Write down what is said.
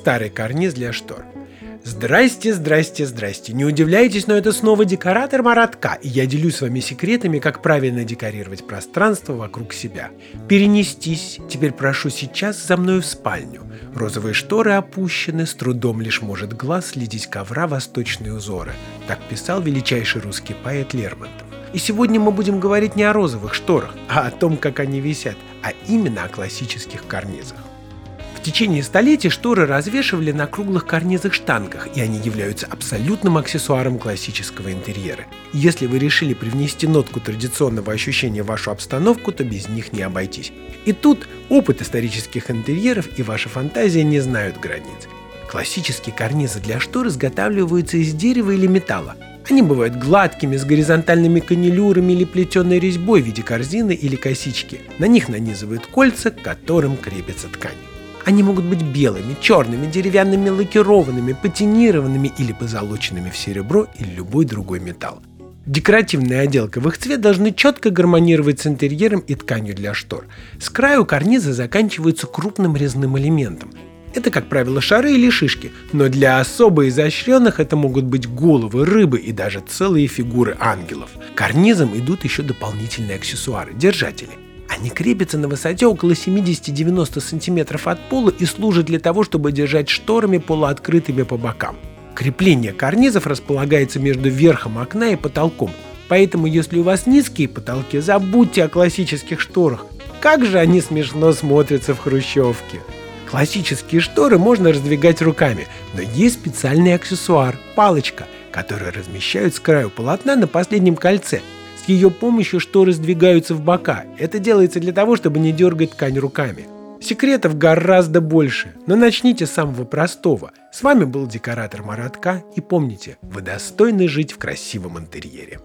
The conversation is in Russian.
старый карниз для штор. Здрасте, здрасте, здрасте. Не удивляйтесь, но это снова декоратор Маратка, и я делюсь с вами секретами, как правильно декорировать пространство вокруг себя. Перенестись. Теперь прошу сейчас за мной в спальню. Розовые шторы опущены, с трудом лишь может глаз следить ковра восточные узоры. Так писал величайший русский поэт Лермонтов. И сегодня мы будем говорить не о розовых шторах, а о том, как они висят, а именно о классических карнизах. В течение столетий шторы развешивали на круглых карнизах-штангах, и они являются абсолютным аксессуаром классического интерьера. Если вы решили привнести нотку традиционного ощущения в вашу обстановку, то без них не обойтись. И тут опыт исторических интерьеров и ваша фантазия не знают границ. Классические карнизы для штор изготавливаются из дерева или металла. Они бывают гладкими, с горизонтальными канилюрами или плетеной резьбой в виде корзины или косички. На них нанизывают кольца, к которым крепится ткань. Они могут быть белыми, черными, деревянными, лакированными, патинированными или позолоченными в серебро или любой другой металл. Декоративная отделка в их цвет должны четко гармонировать с интерьером и тканью для штор. С краю карниза заканчиваются крупным резным элементом. Это, как правило, шары или шишки, но для особо изощренных это могут быть головы, рыбы и даже целые фигуры ангелов. Карнизом идут еще дополнительные аксессуары – держатели – они крепятся на высоте около 70-90 см от пола и служат для того, чтобы держать шторами полуоткрытыми по бокам. Крепление карнизов располагается между верхом окна и потолком, поэтому если у вас низкие потолки, забудьте о классических шторах. Как же они смешно смотрятся в хрущевке. Классические шторы можно раздвигать руками, но есть специальный аксессуар – палочка, которую размещают с краю полотна на последнем кольце – ее помощью шторы сдвигаются в бока. Это делается для того, чтобы не дергать ткань руками. Секретов гораздо больше, но начните с самого простого. С вами был декоратор Маратка, и помните, вы достойны жить в красивом интерьере.